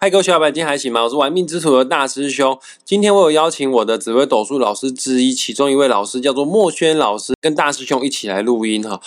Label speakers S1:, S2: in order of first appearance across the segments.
S1: 嗨，各位小伙伴，今天还行吗？我是玩命之徒的大师兄。今天我有邀请我的紫微斗数老师之一，其中一位老师叫做墨轩老师，跟大师兄一起来录音哈。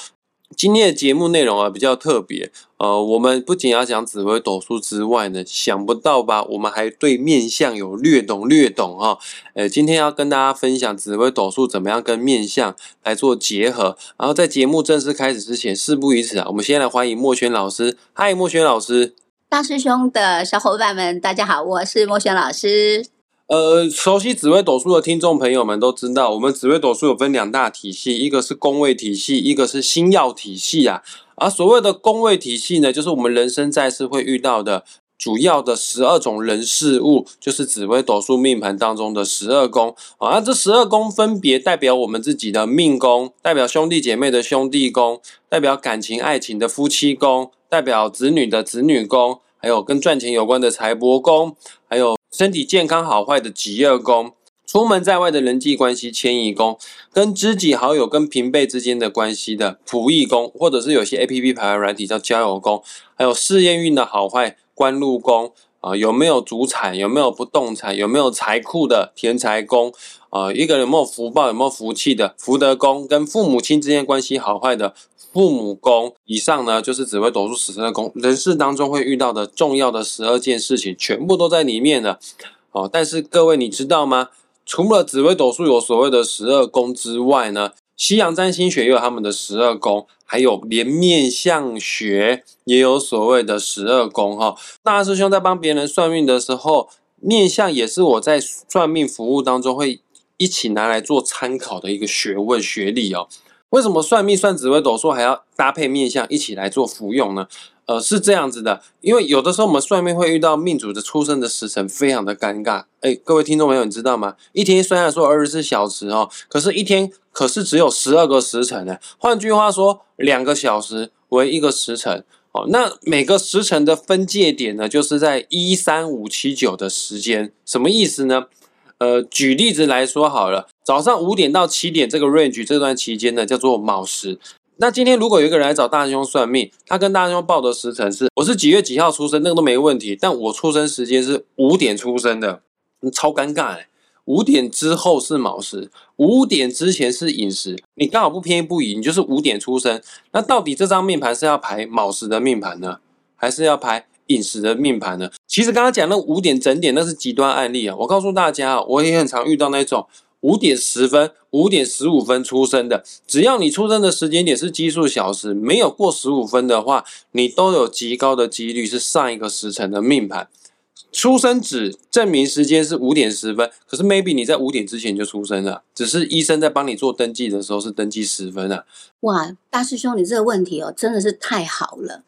S1: 今天的节目内容啊比较特别，呃，我们不仅要讲紫微斗数之外呢，想不到吧？我们还对面相有略懂略懂哈。呃，今天要跟大家分享紫微斗数怎么样跟面相来做结合。然后在节目正式开始之前，事不宜迟啊，我们先来欢迎墨轩老师。嗨，墨轩老师。
S2: 大师兄的小伙伴们，大家好，我是莫轩老师。
S1: 呃，熟悉紫微斗数的听众朋友们都知道，我们紫微斗数有分两大体系，一个是宫位体系，一个是星耀体系啊。而所谓的宫位体系呢，就是我们人生在世会遇到的主要的十二种人事物，就是紫微斗数命盘当中的十二宫啊。这十二宫分别代表我们自己的命宫，代表兄弟姐妹的兄弟宫，代表感情爱情的夫妻宫。代表子女的子女宫，还有跟赚钱有关的财帛宫，还有身体健康好坏的吉业宫，出门在外的人际关系迁移宫，跟知己好友跟平辈之间的关系的仆役宫，或者是有些 A P P 排软体叫交友宫，还有事业运的好坏官禄宫啊，有没有主产，有没有不动产，有没有财库的田财宫啊，一个人有没有福报，有没有福气的福德宫，跟父母亲之间关系好坏的。父母宫以上呢，就是紫微斗数十二宫，人世当中会遇到的重要的十二件事情，全部都在里面了。哦，但是各位你知道吗？除了紫微斗数有所谓的十二宫之外呢，西洋占星学也有他们的十二宫，还有连面相学也有所谓的十二宫。哈，大师兄在帮别人算命的时候，面相也是我在算命服务当中会一起拿来做参考的一个学问学历哦。为什么算命算紫微斗数还要搭配面相一起来做服用呢？呃，是这样子的，因为有的时候我们算命会遇到命主的出生的时辰非常的尴尬。哎，各位听众朋友，你知道吗？一天虽然说二十四小时哦，可是一天可是只有十二个时辰呢。换句话说，两个小时为一个时辰哦。那每个时辰的分界点呢，就是在一三五七九的时间，什么意思呢？呃，举例子来说好了，早上五点到七点这个 range 这段期间呢，叫做卯时。那今天如果有一个人来找大师兄算命，他跟大师兄报的时辰是，我是几月几号出生，那个都没问题。但我出生时间是五点出生的，超尴尬哎！五点之后是卯时，五点之前是寅时，你刚好不偏不倚，你就是五点出生。那到底这张命盘是要排卯时的命盘呢，还是要排？饮食的命盘呢？其实刚刚讲那五点整点那是极端案例啊。我告诉大家，我也很常遇到那种五点十分、五点十五分出生的，只要你出生的时间点是奇数小时，没有过十五分的话，你都有极高的几率是上一个时辰的命盘。出生纸证明时间是五点十分，可是 maybe 你在五点之前就出生了，只是医生在帮你做登记的时候是登记十分啊。
S2: 哇，大师兄，你这个问题哦，真的是太好了。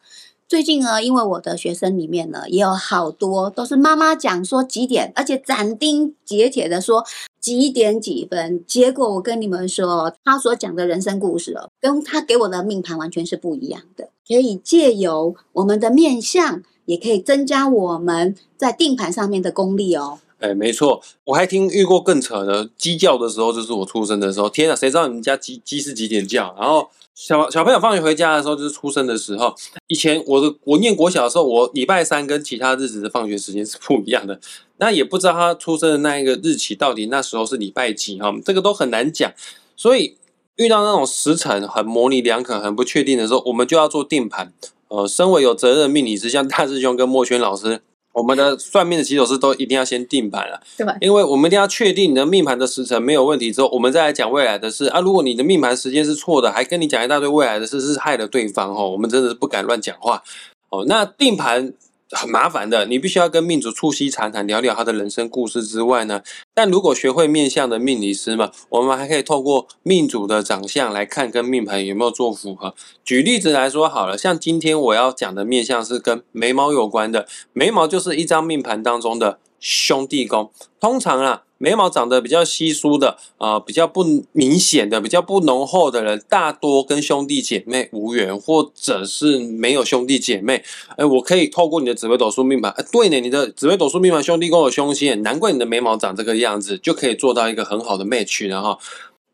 S2: 最近呢，因为我的学生里面呢，也有好多都是妈妈讲说几点，而且斩钉截铁的说几点几分。结果我跟你们说，他所讲的人生故事哦，跟他给我的命盘完全是不一样的。可以借由我们的面相，也可以增加我们在定盘上面的功力哦。
S1: 哎，没错，我还听遇过更扯的鸡叫的时候，就是我出生的时候。天啊，谁知道你们家鸡鸡是几点叫？然后小小朋友放学回家的时候，就是出生的时候。以前我的我念国小的时候，我礼拜三跟其他日子的放学时间是不一样的。那也不知道他出生的那一个日期到底那时候是礼拜几哈，这个都很难讲。所以遇到那种时辰很模棱两可、很不确定的时候，我们就要做定盘。呃，身为有责任命理师，像大师兄跟莫轩老师。我们的算命的起手师都一定要先定盘了，
S2: 对
S1: 因为我们一定要确定你的命盘的时辰没有问题之后，我们再来讲未来的事啊。如果你的命盘时间是错的，还跟你讲一大堆未来的事，是害了对方哦。我们真的是不敢乱讲话哦。那定盘。很麻烦的，你必须要跟命主促膝长谈，聊聊他的人生故事之外呢。但如果学会面相的命理师嘛，我们还可以透过命主的长相来看跟命盘有没有做符合。举例子来说好了，像今天我要讲的面相是跟眉毛有关的，眉毛就是一张命盘当中的兄弟宫，通常啊。眉毛长得比较稀疏的，呃，比较不明显的、比较不浓厚的人，大多跟兄弟姐妹无缘，或者是没有兄弟姐妹。哎，我可以透过你的紫微斗数命盘，哎，对呢，你的紫微斗数命盘兄弟宫有凶星，难怪你的眉毛长这个样子，就可以做到一个很好的 match 了哈。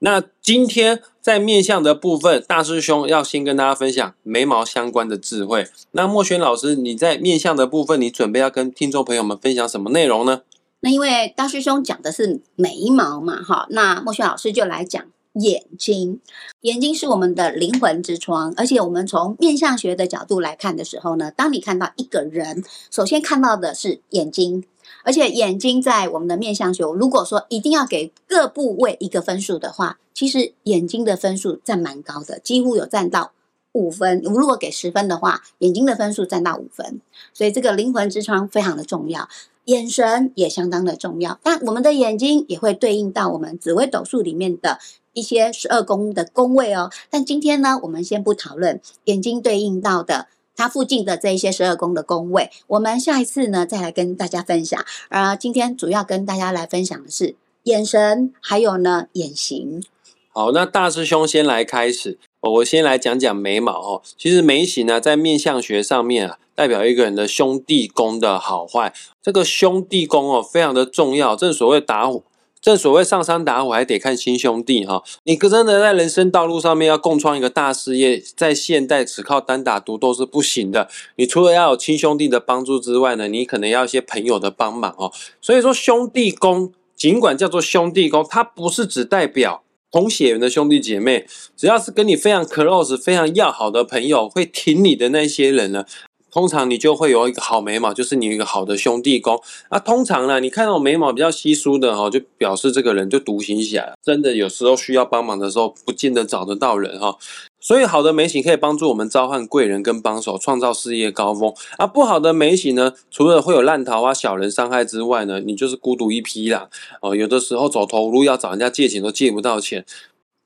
S1: 那今天在面相的部分，大师兄要先跟大家分享眉毛相关的智慧。那莫轩老师，你在面相的部分，你准备要跟听众朋友们分享什么内容呢？
S2: 那因为大师兄讲的是眉毛嘛，哈，那莫轩老师就来讲眼睛。眼睛是我们的灵魂之窗，而且我们从面相学的角度来看的时候呢，当你看到一个人，首先看到的是眼睛。而且眼睛在我们的面相学，如果说一定要给各部位一个分数的话，其实眼睛的分数占蛮高的，几乎有占到五分。如果给十分的话，眼睛的分数占到五分。所以这个灵魂之窗非常的重要，眼神也相当的重要。但我们的眼睛也会对应到我们紫微斗数里面的一些十二宫的宫位哦。但今天呢，我们先不讨论眼睛对应到的。它附近的这一些十二宫的宫位，我们下一次呢再来跟大家分享。而今天主要跟大家来分享的是眼神，还有呢眼型。
S1: 好，那大师兄先来开始，我先来讲讲眉毛哦。其实眉形呢，在面相学上面啊，代表一个人的兄弟宫的好坏。这个兄弟宫哦，非常的重要，正所谓打虎。正所谓上山打虎还得看亲兄弟哈，你真的在人生道路上面要共创一个大事业，在现代只靠单打独斗是不行的。你除了要有亲兄弟的帮助之外呢，你可能要一些朋友的帮忙哦。所以说兄弟宫，尽管叫做兄弟宫，它不是只代表同血缘的兄弟姐妹，只要是跟你非常 close、非常要好的朋友，会挺你的那些人呢。通常你就会有一个好眉毛，就是你一个好的兄弟宫。啊通常呢，你看到眉毛比较稀疏的哈，就表示这个人就独行侠，真的有时候需要帮忙的时候，不见得找得到人哈。所以好的眉形可以帮助我们召唤贵人跟帮手，创造事业高峰。而不好的眉形呢，除了会有烂桃花、小人伤害之外呢，你就是孤独一匹啦。哦，有的时候走投无路，要找人家借钱都借不到钱。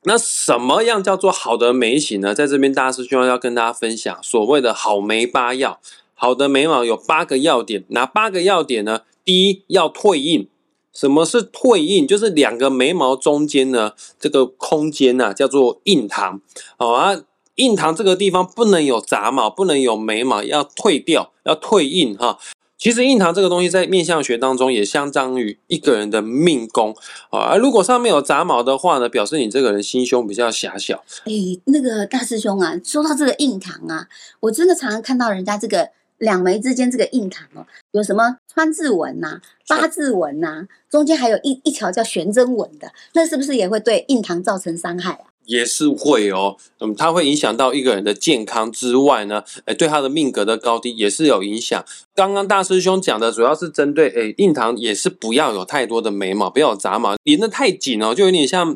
S1: 那什么样叫做好的眉形呢？在这边大师兄要跟大家分享所谓的好眉八要。好的眉毛有八个要点，哪八个要点呢？第一要退印。什么是退印？就是两个眉毛中间呢，这个空间呐，叫做印堂。好啊，印堂这个地方不能有杂毛，不能有眉毛，要退掉，要退印哈。其实印堂这个东西在面相学当中也相当于一个人的命宫啊，而如果上面有杂毛的话呢，表示你这个人心胸比较狭小。
S2: 哎，那个大师兄啊，说到这个印堂啊，我真的常常看到人家这个两眉之间这个印堂哦，有什么川字纹呐、八字纹呐，中间还有一一条叫悬针纹的，那是不是也会对印堂造成伤害啊？
S1: 也是会哦，嗯，它会影响到一个人的健康之外呢，哎，对他的命格的高低也是有影响。刚刚大师兄讲的主要是针对，哎，印堂也是不要有太多的眉毛，不要有杂毛，连得太紧哦，就有点像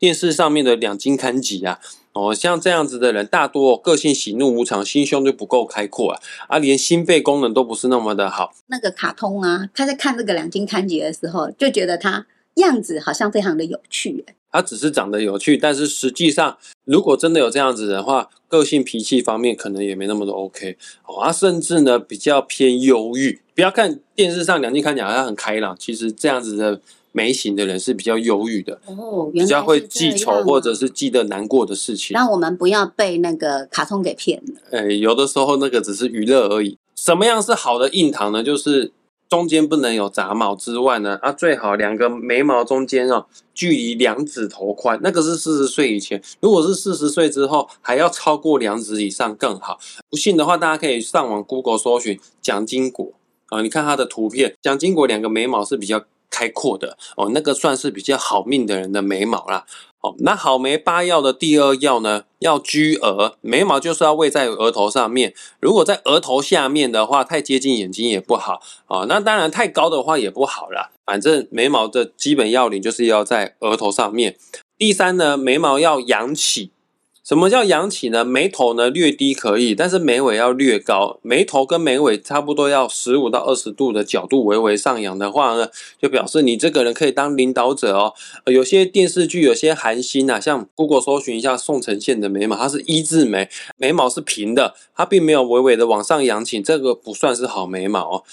S1: 电视上面的两金看几啊。哦，像这样子的人，大多个性喜怒无常，心胸就不够开阔啊，啊，连心肺功能都不是那么的好。
S2: 那个卡通啊，他在看那个两金看几的时候，就觉得他样子好像非常的有趣，
S1: 他只是长得有趣，但是实际上，如果真的有这样子的话，个性脾气方面可能也没那么的 OK 哦。他甚至呢比较偏忧郁。不要看电视上梁静看起来好像很开朗，其实这样子的眉形的人是比较忧郁的
S2: 哦，
S1: 比较会记仇或者是记得难过的事情。
S2: 让我们不要被那个卡通给骗了。
S1: 哎，有的时候那个只是娱乐而已。什么样是好的印堂呢？就是。中间不能有杂毛之外呢，啊，最好两个眉毛中间哦，距离两指头宽，那个是四十岁以前，如果是四十岁之后，还要超过两指以上更好。不信的话，大家可以上网 Google 搜寻蒋经国啊，你看他的图片，蒋经国两个眉毛是比较开阔的哦，那个算是比较好命的人的眉毛啦。哦，那好眉八要的第二要呢，要居额，眉毛就是要位在额头上面。如果在额头下面的话，太接近眼睛也不好啊。那当然太高的话也不好啦。反正眉毛的基本要领就是要在额头上面。第三呢，眉毛要扬起。什么叫扬起呢？眉头呢略低可以，但是眉尾要略高。眉头跟眉尾差不多要十五到二十度的角度微微上扬的话呢，就表示你这个人可以当领导者哦。有些电视剧有些韩星啊，像 Google 搜寻一下宋承宪的眉毛，它是一字眉，眉毛是平的，它并没有微微的往上扬起，这个不算是好眉毛哦。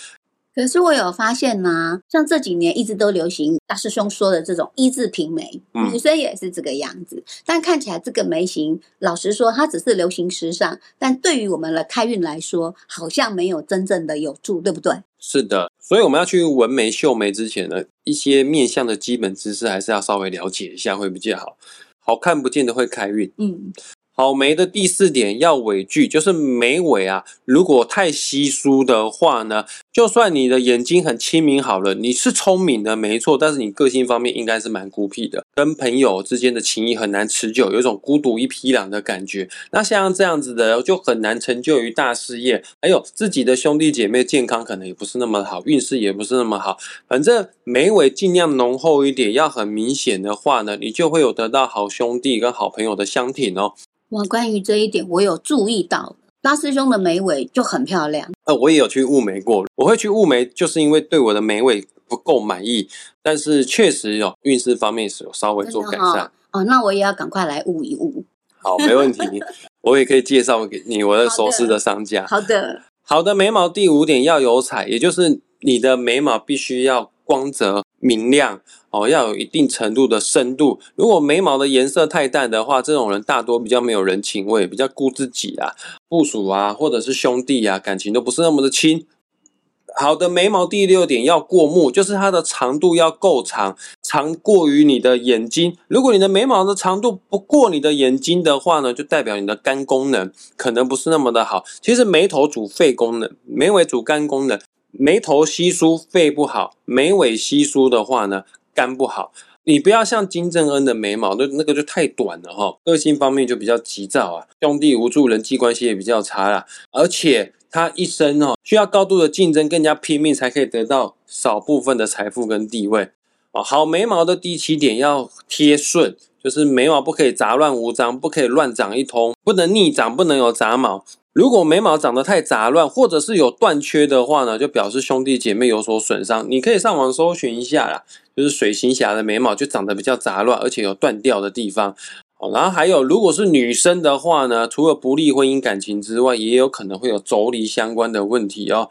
S2: 可是我有发现呢，像这几年一直都流行大师兄说的这种一字平眉，女生也是这个样子。但看起来这个眉形，老实说，它只是流行时尚，但对于我们的开运来说，好像没有真正的有助，对不对？
S1: 是的，所以我们要去纹眉、绣眉之前呢，一些面相的基本知识还是要稍微了解一下，会比较好。好看不见得会开运。
S2: 嗯，
S1: 好眉的第四点要尾距，就是眉尾啊，如果太稀疏的话呢，就算你的眼睛很清明好了，你是聪明的没错，但是你个性方面应该是蛮孤僻的，跟朋友之间的情谊很难持久，有一种孤独一匹狼的感觉。那像这样子的，就很难成就于大事业，还有自己的兄弟姐妹健康可能也不是那么好，运势也不是那么好。反正眉尾尽量浓厚一点，要很明显的话呢，你就会有得到好兄弟跟好朋友的相挺哦。
S2: 哇，关于这一点我有注意到，大师兄的眉尾就很漂亮。
S1: 呃，我也有去雾眉过，我会去雾眉，就是因为对我的眉尾不够满意，但是确实有运势方面是有稍微做改善。
S2: 哦，那我也要赶快来雾一雾。
S1: 好，没问题，我也可以介绍给你我的熟识的商家。
S2: 好的，
S1: 好的眉毛第五点要有彩，也就是你的眉毛必须要光泽明亮哦，要有一定程度的深度。如果眉毛的颜色太淡的话，这种人大多比较没有人情味，比较顾自己啊，部署啊，或者是兄弟啊，感情都不是那么的亲。好的眉毛第六点要过目，就是它的长度要够长，长过于你的眼睛。如果你的眉毛的长度不过你的眼睛的话呢，就代表你的肝功能可能不是那么的好。其实眉头主肺功能，眉尾主肝功能。眉头稀疏，肺不好；眉尾稀疏的话呢，肝不好。你不要像金正恩的眉毛，那那个就太短了哈。个性方面就比较急躁啊，兄弟无助，人际关系也比较差啦。而且他一生哦，需要高度的竞争，更加拼命才可以得到少部分的财富跟地位哦。好眉毛的第七点要贴顺，就是眉毛不可以杂乱无章，不可以乱长一通，不能逆长，不能有杂毛。如果眉毛长得太杂乱，或者是有断缺的话呢，就表示兄弟姐妹有所损伤。你可以上网搜寻一下啦，就是水行侠的眉毛就长得比较杂乱，而且有断掉的地方。哦，然后还有，如果是女生的话呢，除了不利婚姻感情之外，也有可能会有妯娌相关的问题哦。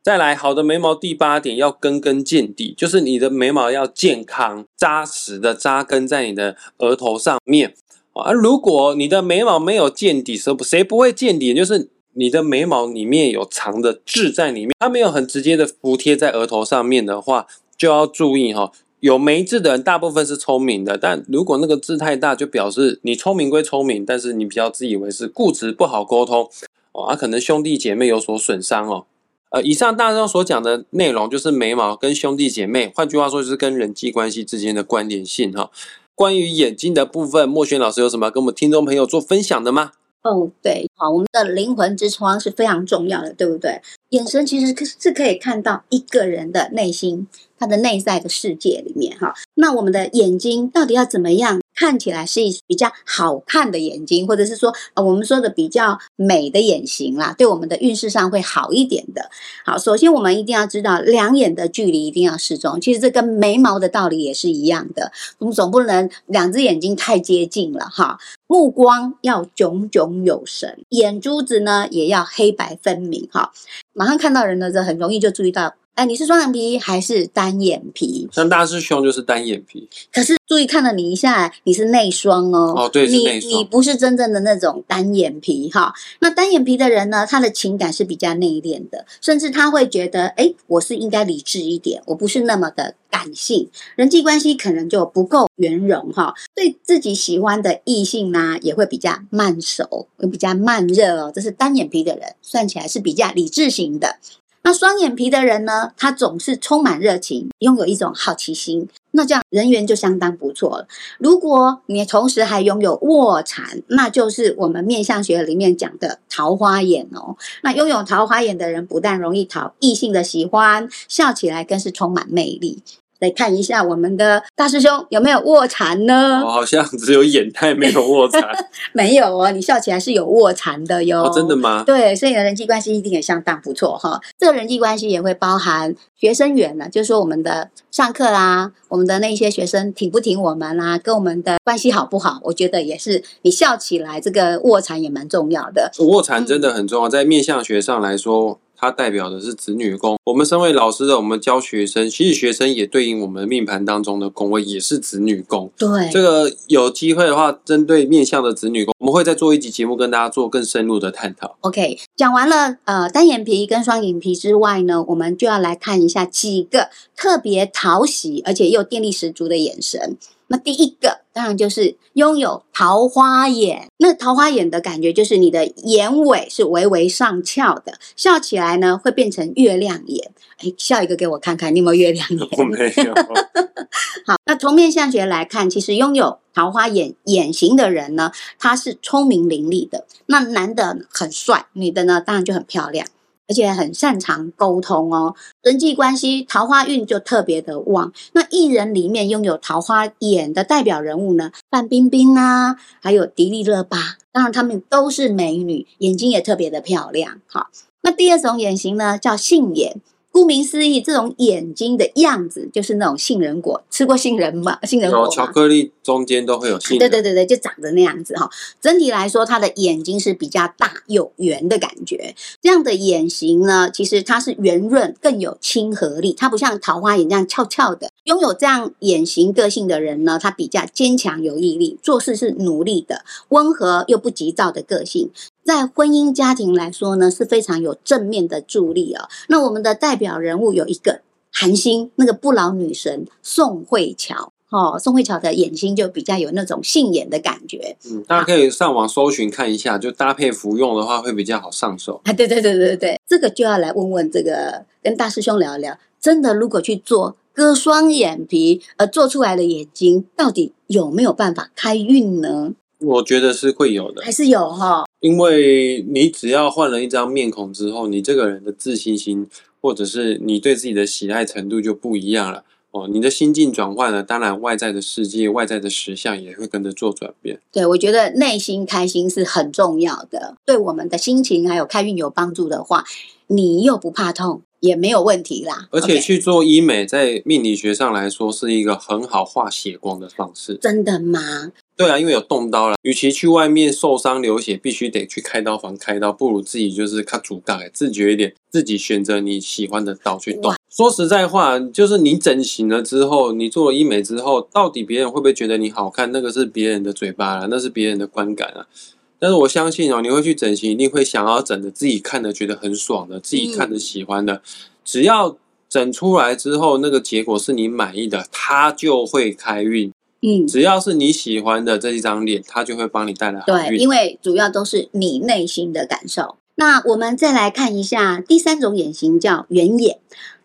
S1: 再来，好的眉毛第八点要根根见底，就是你的眉毛要健康扎实的扎根在你的额头上面。啊，如果你的眉毛没有见底，谁不谁不会见底？就是你的眉毛里面有长的痣在里面，它没有很直接的服贴在额头上面的话，就要注意哈。有眉痣的人大部分是聪明的，但如果那个痣太大，就表示你聪明归聪明，但是你比较自以为是，固执不好沟通哦，啊，可能兄弟姐妹有所损伤哦。呃，以上大家所讲的内容就是眉毛跟兄弟姐妹，换句话说就是跟人际关系之间的关联性哈。关于眼睛的部分，莫轩老师有什么跟我们听众朋友做分享的吗？
S2: 哦，对，好，我们的灵魂之窗是非常重要的，对不对？眼神其实是可以看到一个人的内心，他的内在的世界里面，哈。那我们的眼睛到底要怎么样看起来是比较好看的眼睛，或者是说，呃，我们说的比较美的眼型啦，对我们的运势上会好一点的。好，首先我们一定要知道，两眼的距离一定要适中。其实这跟眉毛的道理也是一样的，我们总不能两只眼睛太接近了，哈。目光要炯炯有神，眼珠子呢也要黑白分明，哈。马上看到人的时候，很容易就注意到，哎，你是双眼皮还是单眼皮？
S1: 像大师兄就是单眼皮，
S2: 可是注意看了你一下，你是内双哦。
S1: 哦，对，
S2: 你你不是真正的那种单眼皮哈。那单眼皮的人呢，他的情感是比较内敛的，甚至他会觉得，哎，我是应该理智一点，我不是那么的感性，人际关系可能就不够圆融哈。对自己喜欢的异性呢，也会比较慢熟，会比较慢热哦。这是单眼皮的人，算起来是比较理智型。的那双眼皮的人呢，他总是充满热情，拥有一种好奇心，那这样人缘就相当不错了。如果你同时还拥有卧蚕，那就是我们面相学里面讲的桃花眼哦。那拥有桃花眼的人，不但容易讨异性的喜欢，笑起来更是充满魅力。来看一下我们的大师兄有没有卧蚕呢？
S1: 我好像只有眼袋没有卧蚕，
S2: 没有哦，你笑起来是有卧蚕的哟。
S1: 真的吗？
S2: 对，所以你的人际关系一定也相当不错哈。这个人际关系也会包含学生缘呢，就是说我们的上课啦，我们的那些学生挺不挺我们啦，跟我们的关系好不好？我觉得也是，你笑起来这个卧蚕也蛮重要的。
S1: 卧蚕真的很重要，在面相学上来说。它代表的是子女宫。我们身为老师的，我们教学生，其实学生也对应我们命盘当中的宫位，也是子女宫。
S2: 对，
S1: 这个有机会的话，针对面向的子女宫，我们会再做一集节目，跟大家做更深入的探讨。
S2: OK，讲完了呃单眼皮跟双眼皮之外呢，我们就要来看一下几个特别讨喜而且又电力十足的眼神。那第一个当然就是拥有桃花眼。那桃花眼的感觉就是你的眼尾是微微上翘的，笑起来呢会变成月亮眼。哎，笑一个给我看看，你有没有月亮眼？
S1: 我没有。
S2: 好，那从面相学来看，其实拥有桃花眼眼型的人呢，他是聪明伶俐的。那男的很帅，女的呢当然就很漂亮。而且很擅长沟通哦，人际关系桃花运就特别的旺。那艺人里面拥有桃花眼的代表人物呢，范冰冰啊，还有迪丽热巴，当然她们都是美女，眼睛也特别的漂亮。好，那第二种眼型呢，叫杏眼。顾名思义，这种眼睛的样子就是那种杏仁果，吃过杏仁吗？杏仁果
S1: 巧克力中间都会有杏仁。
S2: 对对对对，就长得那样子哈。整体来说，它的眼睛是比较大有圆的感觉。这样的眼型呢，其实它是圆润，更有亲和力。它不像桃花眼这样翘翘的。拥有这样眼型个性的人呢，他比较坚强有毅力，做事是努力的，温和又不急躁的个性。在婚姻家庭来说呢，是非常有正面的助力哦。那我们的代表人物有一个韩星，那个不老女神宋慧乔哦。宋慧乔的眼睛就比较有那种杏眼的感觉。
S1: 嗯，大家可以上网搜寻看一下，就搭配服用的话会比较好上手。
S2: 啊，对对对对对，这个就要来问问这个跟大师兄聊一聊。真的，如果去做割双眼皮呃做出来的眼睛，到底有没有办法开运呢？
S1: 我觉得是会有的，
S2: 还是有哈。
S1: 因为你只要换了一张面孔之后，你这个人的自信心，或者是你对自己的喜爱程度就不一样了哦。你的心境转换了，当然外在的世界、外在的实相也会跟着做转变。
S2: 对，我觉得内心开心是很重要的，对我们的心情还有开运有帮助的话，你又不怕痛，也没有问题啦。
S1: 而且去做医美，在命理学上来说，是一个很好化血光的方式。
S2: 真的吗？
S1: 对啊，因为有动刀了，与其去外面受伤流血，必须得去开刀房开刀，不如自己就是看主干，自觉一点，自己选择你喜欢的刀去动。说实在话，就是你整形了之后，你做了医美之后，到底别人会不会觉得你好看？那个是别人的嘴巴了，那是别人的观感啊。但是我相信哦，你会去整形，一定会想要整的自己看的觉得很爽的，自己看的喜欢的。只要整出来之后，那个结果是你满意的，它就会开运。嗯，只要是你喜欢的这一张脸，它就会帮你带来好
S2: 运。对，因为主要都是你内心的感受。那我们再来看一下第三种眼型，叫圆眼。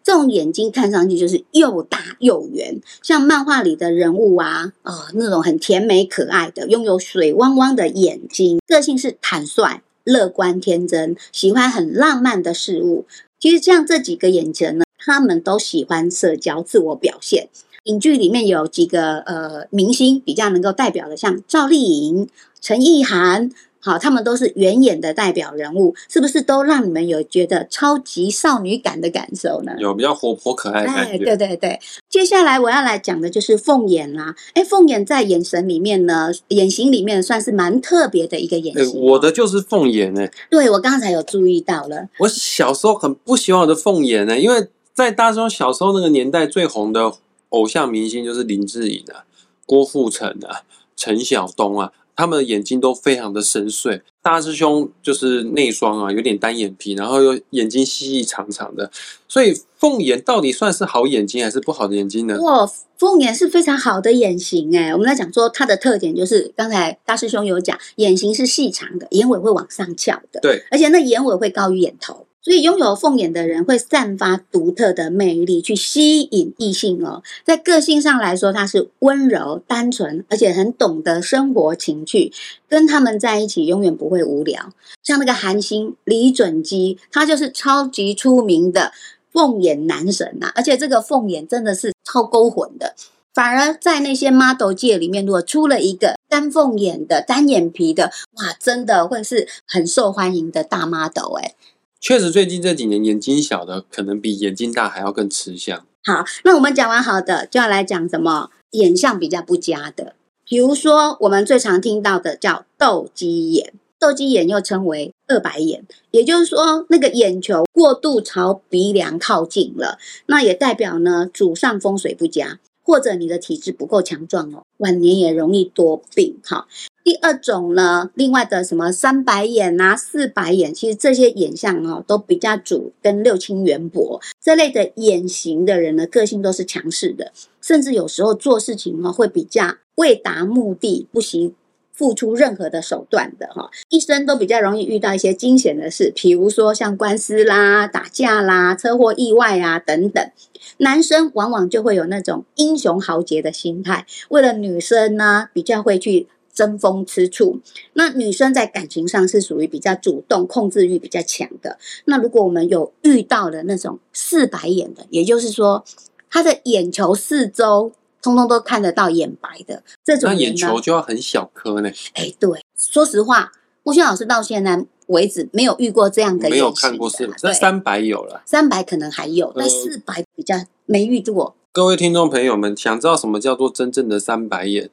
S2: 这种眼睛看上去就是又大又圆，像漫画里的人物啊，哦，那种很甜美可爱的，拥有水汪汪的眼睛，个性是坦率、乐观、天真，喜欢很浪漫的事物。其实像这几个眼神呢，他们都喜欢社交、自我表现。影剧里面有几个呃明星比较能够代表的，像赵丽颖、陈意涵，好，他们都是圆眼的代表人物，是不是都让你们有觉得超级少女感的感受呢？
S1: 有比较活泼可爱的感觉。
S2: 对对对，接下来我要来讲的就是凤眼啦。哎，凤眼在眼神里面呢，眼型里面算是蛮特别的一个眼型。
S1: 我的就是凤眼呢。
S2: 对，我刚才有注意到了。
S1: 我小时候很不喜欢我的凤眼呢，因为在大中小时候那个年代最红的。偶像明星就是林志颖啊、郭富城啊、陈晓东啊，他们的眼睛都非常的深邃。大师兄就是内双啊，有点单眼皮，然后又眼睛细细长长的，所以凤眼到底算是好眼睛还是不好的眼睛呢？
S2: 哇，凤眼是非常好的眼型哎。我们在讲说它的特点就是刚才大师兄有讲，眼型是细长的，眼尾会往上翘的，
S1: 对，
S2: 而且那眼尾会高于眼头。所以，拥有凤眼的人会散发独特的魅力，去吸引异性哦。在个性上来说，他是温柔、单纯，而且很懂得生活情趣。跟他们在一起，永远不会无聊。像那个韩星李准基，他就是超级出名的凤眼男神呐！而且这个凤眼真的是超勾魂的。反而在那些 model 界里面，如果出了一个单凤眼的、单眼皮的，哇，真的会是很受欢迎的大 model 哎。
S1: 确实，最近这几年眼睛小的可能比眼睛大还要更吃相。
S2: 好，那我们讲完好的，就要来讲什么眼相比较不佳的。比如说，我们最常听到的叫斗鸡眼，斗鸡眼又称为二白眼，也就是说，那个眼球过度朝鼻梁靠近了，那也代表呢主上风水不佳。或者你的体质不够强壮哦，晚年也容易多病哈。第二种呢，另外的什么三白眼啊、四白眼，其实这些眼相哦，都比较主跟六亲缘薄这类的眼型的人呢，个性都是强势的，甚至有时候做事情呢会比较为达目的不惜付出任何的手段的哈，一生都比较容易遇到一些惊险的事，比如说像官司啦、打架啦、车祸意外啊等等。男生往往就会有那种英雄豪杰的心态，为了女生呢，比较会去。争风吃醋，那女生在感情上是属于比较主动、控制欲比较强的。那如果我们有遇到的那种四白眼的，也就是说，他的眼球四周通通都看得到眼白的这种，
S1: 那眼球就要很小颗呢。
S2: 哎，对，说实话，木轩老师到现在为止没有遇过这样的，
S1: 没有看过四，那三白有了，
S2: 三白可能还有，但四白比较没遇过。
S1: 各位听众朋友们，想知道什么叫做真正的三白眼？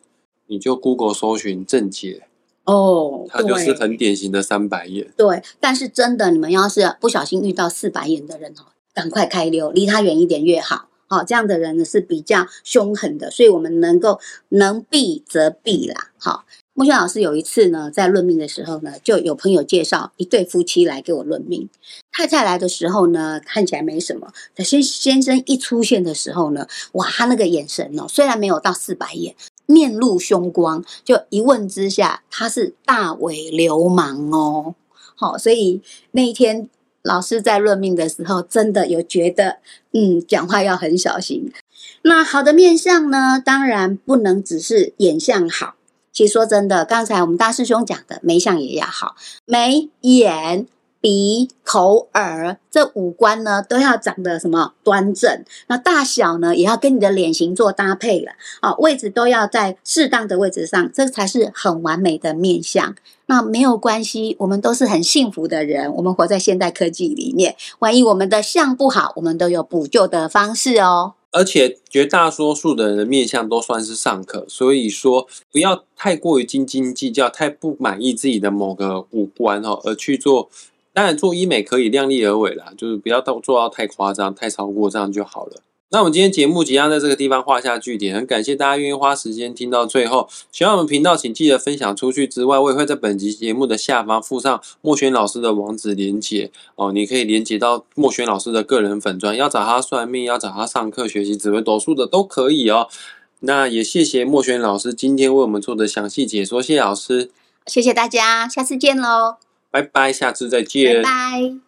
S1: 你就 Google 搜寻正解
S2: 哦，
S1: 它就是很典型的三白眼。
S2: 对，但是真的，你们要是不小心遇到四白眼的人哦，赶快开溜，离他远一点越好。好，这样的人呢是比较凶狠的，所以我们能够能避则避啦。好，木轩老师有一次呢，在论命的时候呢，就有朋友介绍一对夫妻来给我论命。太太来的时候呢，看起来没什么；可先先生一出现的时候呢，哇，他那个眼神哦，虽然没有到四白眼。面露凶光，就一问之下，他是大尾流氓哦。好，所以那一天老师在论命的时候，真的有觉得，嗯，讲话要很小心。那好的面相呢，当然不能只是眼相好。其实说真的，刚才我们大师兄讲的眉相也要好，眉眼。鼻、口、耳这五官呢，都要长得什么端正？那大小呢，也要跟你的脸型做搭配了。啊，位置都要在适当的位置上，这才是很完美的面相。那没有关系，我们都是很幸福的人。我们活在现代科技里面，万一我们的相不好，我们都有补救的方式哦。
S1: 而且绝大多数的人面相都算是尚可，所以说不要太过于斤斤计较，太不满意自己的某个五官哦，而去做。当然，做医美可以量力而为啦，就是不要到做到太夸张、太超过这样就好了。那我们今天节目即将在这个地方画下句点，很感谢大家愿意花时间听到最后。喜欢我们频道，请记得分享出去之外，我也会在本集节目的下方附上莫轩老师的网址连接哦，你可以连接到莫轩老师的个人粉专，要找他算命，要找他上课学习紫微斗数的都可以哦。那也谢谢莫轩老师今天为我们做的详细解说，谢谢老师，
S2: 谢谢大家，下次见喽。
S1: 拜拜，下次再见。
S2: 拜拜。